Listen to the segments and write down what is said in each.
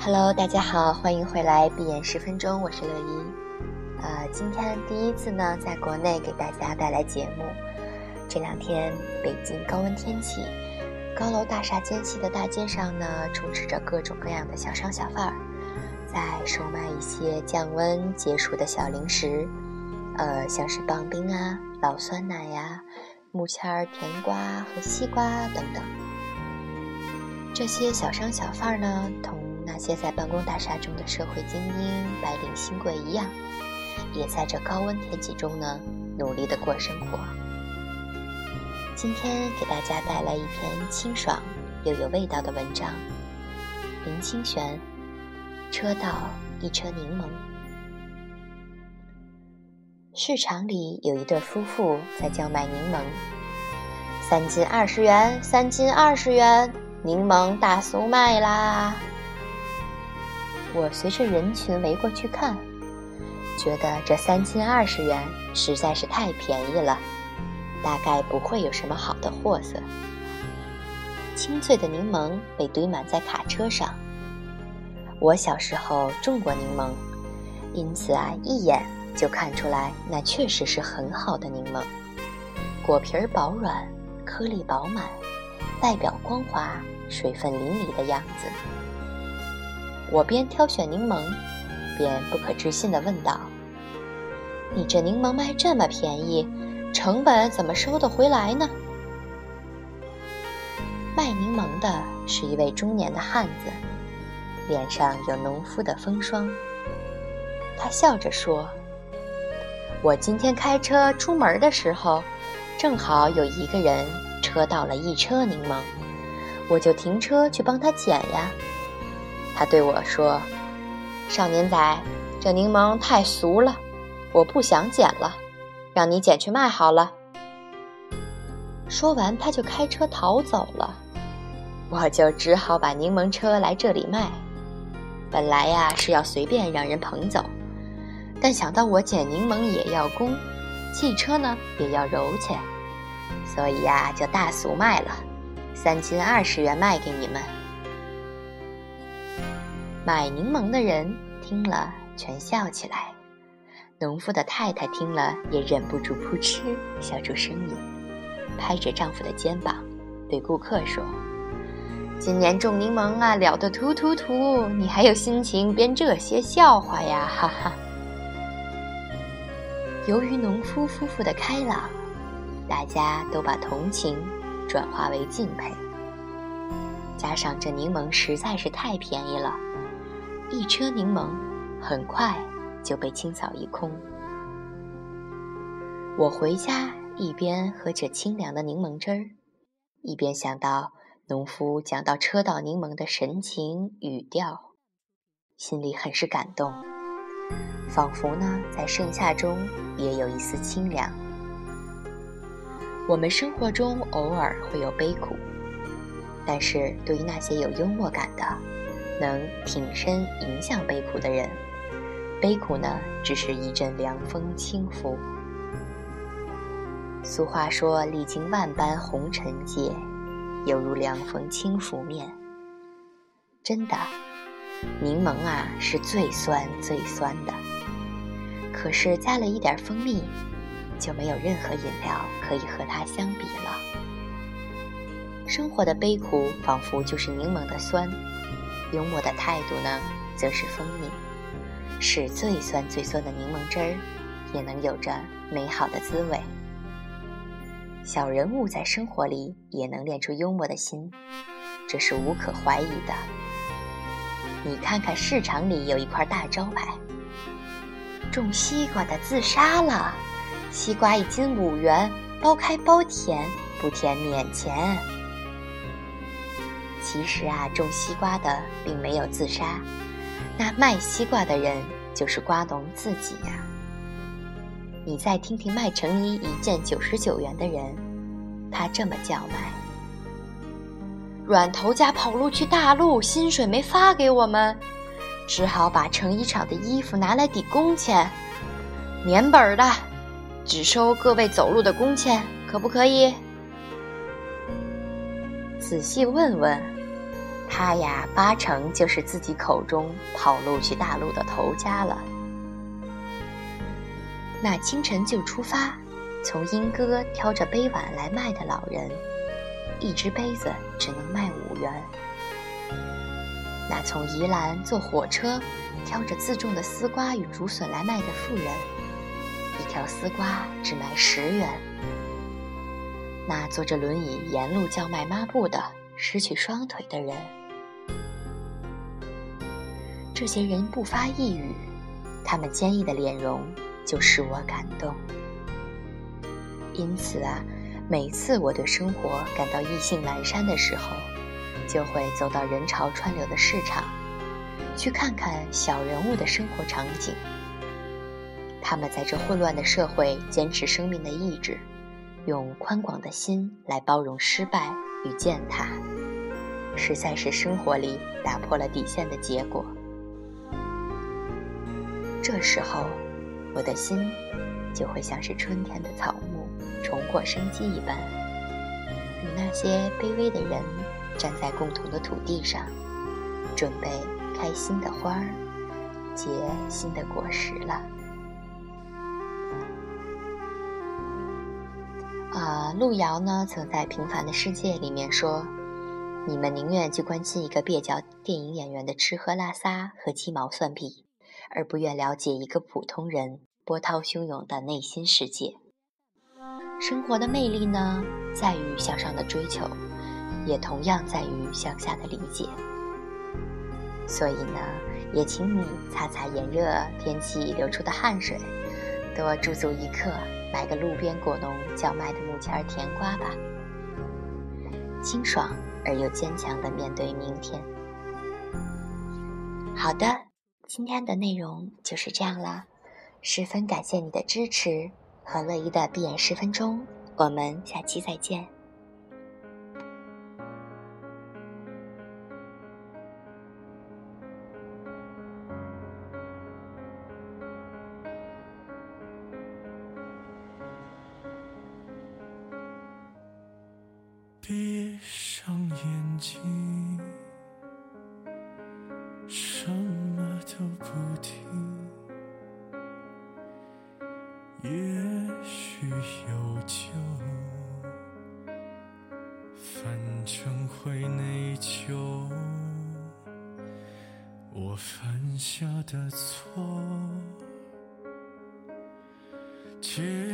Hello，大家好，欢迎回来闭眼十分钟，我是乐一。呃，今天第一次呢，在国内给大家带来节目。这两天北京高温天气，高楼大厦间隙的大街上呢，充斥着各种各样的小商小贩儿，在售卖一些降温解暑的小零食，呃，像是棒冰啊、老酸奶呀、木签儿、甜瓜和西瓜等等。这些小商小贩儿呢，同那些在办公大厦中的社会精英、白领新贵一样，也在这高温天气中呢，努力的过生活。今天给大家带来一篇清爽又有味道的文章，林清玄。车道一车柠檬。市场里有一对夫妇在叫卖柠檬，三斤二十元，三斤二十元，柠檬大苏卖啦！我随着人群围过去看，觉得这三斤二十元实在是太便宜了。大概不会有什么好的货色。清脆的柠檬被堆满在卡车上。我小时候种过柠檬，因此啊，一眼就看出来那确实是很好的柠檬。果皮儿薄软，颗粒饱满，外表光滑，水分淋漓的样子。我边挑选柠檬，边不可置信地问道：“你这柠檬卖这么便宜？”成本怎么收得回来呢？卖柠檬的是一位中年的汉子，脸上有农夫的风霜。他笑着说：“我今天开车出门的时候，正好有一个人车倒了一车柠檬，我就停车去帮他捡呀。”他对我说：“少年仔，这柠檬太俗了，我不想捡了。”让你捡去卖好了。说完，他就开车逃走了。我就只好把柠檬车来这里卖。本来呀是要随便让人捧走，但想到我捡柠檬也要工，汽车呢也要揉钱，所以呀就大俗卖了，三斤二十元卖给你们。买柠檬的人听了，全笑起来。农夫的太太听了，也忍不住扑哧笑出声音，拍着丈夫的肩膀，对顾客说：“今年种柠檬啊，了得突突突！你还有心情编这些笑话呀？哈哈！”由于农夫夫妇的开朗，大家都把同情转化为敬佩。加上这柠檬实在是太便宜了，一车柠檬很快。就被清扫一空。我回家一边喝着清凉的柠檬汁儿，一边想到农夫讲到车道柠檬的神情语调，心里很是感动，仿佛呢在盛夏中也有一丝清凉。我们生活中偶尔会有悲苦，但是对于那些有幽默感的，能挺身迎向悲苦的人。悲苦呢，只是一阵凉风轻拂。俗话说：“历经万般红尘劫，犹如凉风轻拂面。”真的，柠檬啊是最酸最酸的。可是加了一点蜂蜜，就没有任何饮料可以和它相比了。生活的悲苦仿佛就是柠檬的酸，幽默的态度呢，则是蜂蜜。使最酸最酸的柠檬汁儿，也能有着美好的滋味。小人物在生活里也能练出幽默的心，这是无可怀疑的。你看看市场里有一块大招牌：种西瓜的自杀了，西瓜一斤五元，包开包甜，不甜免钱。其实啊，种西瓜的并没有自杀。那卖西瓜的人就是瓜农自己呀。你再听听卖成衣一件九十九元的人，他这么叫卖：软头家跑路去大陆，薪水没发给我们，只好把成衣厂的衣服拿来抵工钱，免本的，只收各位走路的工钱，可不可以？仔细问问，他呀，八成就是自己口中跑路去大陆的头家了。那清晨就出发，从英歌挑着杯碗来卖的老人，一只杯子只能卖五元。那从宜兰坐火车，挑着自种的丝瓜与竹笋来卖的妇人，一条丝瓜只卖十元。那坐着轮椅沿路叫卖抹布的失去双腿的人，这些人不发一语，他们坚毅的脸容就使我感动。因此啊，每次我对生活感到意兴阑珊的时候，就会走到人潮川流的市场，去看看小人物的生活场景。他们在这混乱的社会坚持生命的意志。用宽广的心来包容失败与践踏，实在是生活里打破了底线的结果。这时候，我的心就会像是春天的草木重获生机一般，与那些卑微的人站在共同的土地上，准备开新的花儿，结新的果实了。路遥呢曾在《平凡的世界》里面说：“你们宁愿去关心一个蹩脚电影演员的吃喝拉撒和鸡毛蒜皮，而不愿了解一个普通人波涛汹涌的内心世界。”生活的魅力呢，在于向上的追求，也同样在于向下的理解。所以呢，也请你擦擦炎热天气流出的汗水，多驻足一刻。买个路边果农叫卖的木签甜瓜吧，清爽而又坚强的面对明天。好的，今天的内容就是这样啦，十分感谢你的支持和乐意的闭眼十分钟，我们下期再见。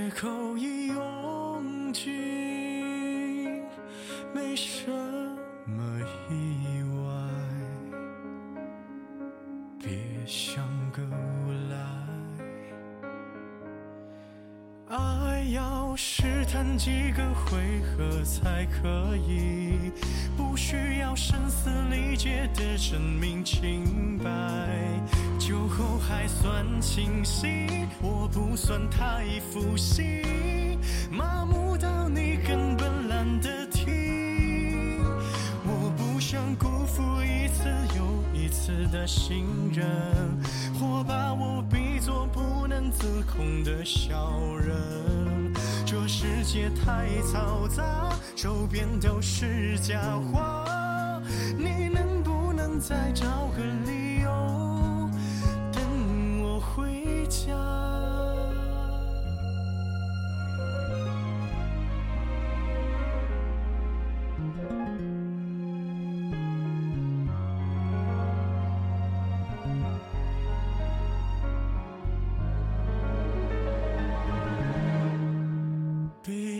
借口已用尽。没什么意外，别像个无赖。爱要试探几个回合才可以，不需要声嘶力竭的证明清白。酒后还算清醒，我不算太负心，麻木到你根本懒得听。我不想辜负一次又一次。的信任，或把我比作不能自控的小人。这世界太嘈杂，周边都是假话，你能不能再找个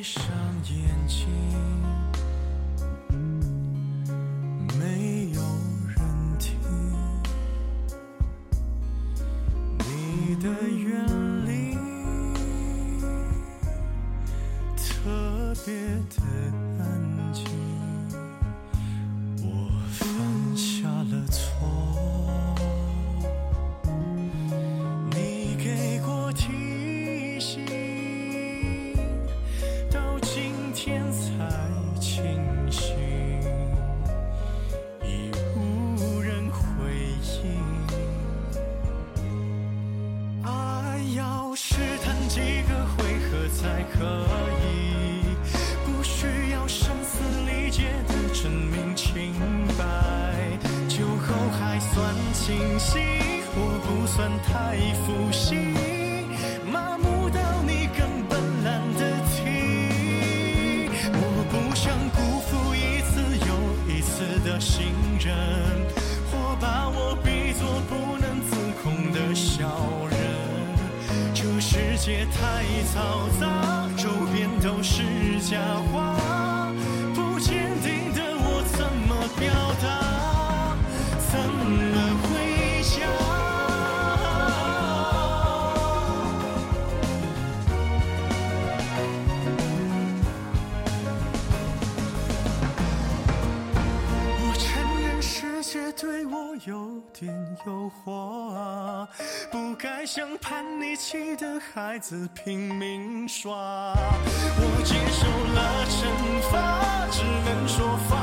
闭上眼睛，没有人听。你的远离。特别的。别太嘈杂周边都是假话。诱惑啊不该像叛逆期的孩子拼命耍。我接受了惩罚只能说放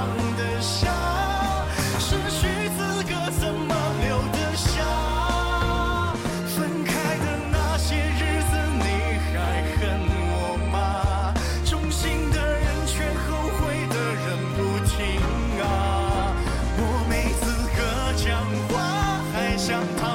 champagne.